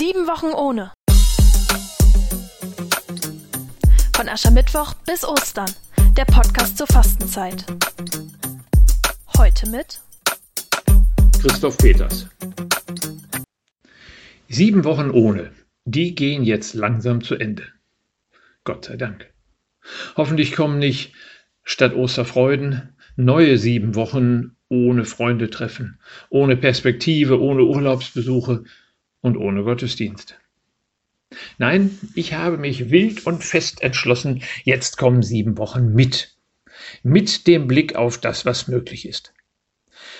Sieben Wochen ohne. Von Aschermittwoch bis Ostern. Der Podcast zur Fastenzeit. Heute mit Christoph Peters. Sieben Wochen ohne. Die gehen jetzt langsam zu Ende. Gott sei Dank. Hoffentlich kommen nicht statt Osterfreuden neue sieben Wochen ohne Freunde treffen, ohne Perspektive, ohne Urlaubsbesuche und ohne Gottesdienst. Nein, ich habe mich wild und fest entschlossen, jetzt kommen sieben Wochen mit. Mit dem Blick auf das, was möglich ist.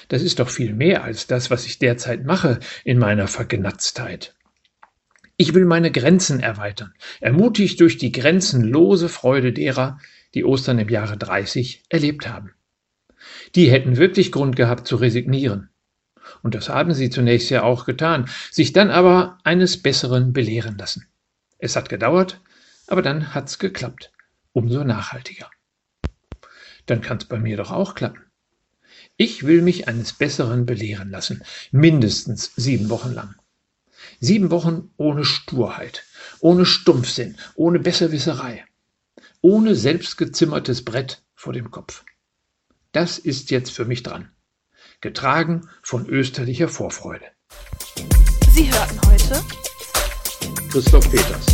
Das ist doch viel mehr als das, was ich derzeit mache in meiner Vergnatztheit. Ich will meine Grenzen erweitern, ermutigt durch die grenzenlose Freude derer, die Ostern im Jahre 30 erlebt haben. Die hätten wirklich Grund gehabt zu resignieren. Und das haben sie zunächst ja auch getan, sich dann aber eines Besseren belehren lassen. Es hat gedauert, aber dann hat's geklappt. Umso nachhaltiger. Dann kann's bei mir doch auch klappen. Ich will mich eines Besseren belehren lassen, mindestens sieben Wochen lang. Sieben Wochen ohne Sturheit, ohne Stumpfsinn, ohne Besserwisserei, ohne selbstgezimmertes Brett vor dem Kopf. Das ist jetzt für mich dran. Getragen von österlicher Vorfreude. Sie hörten heute Christoph Peters.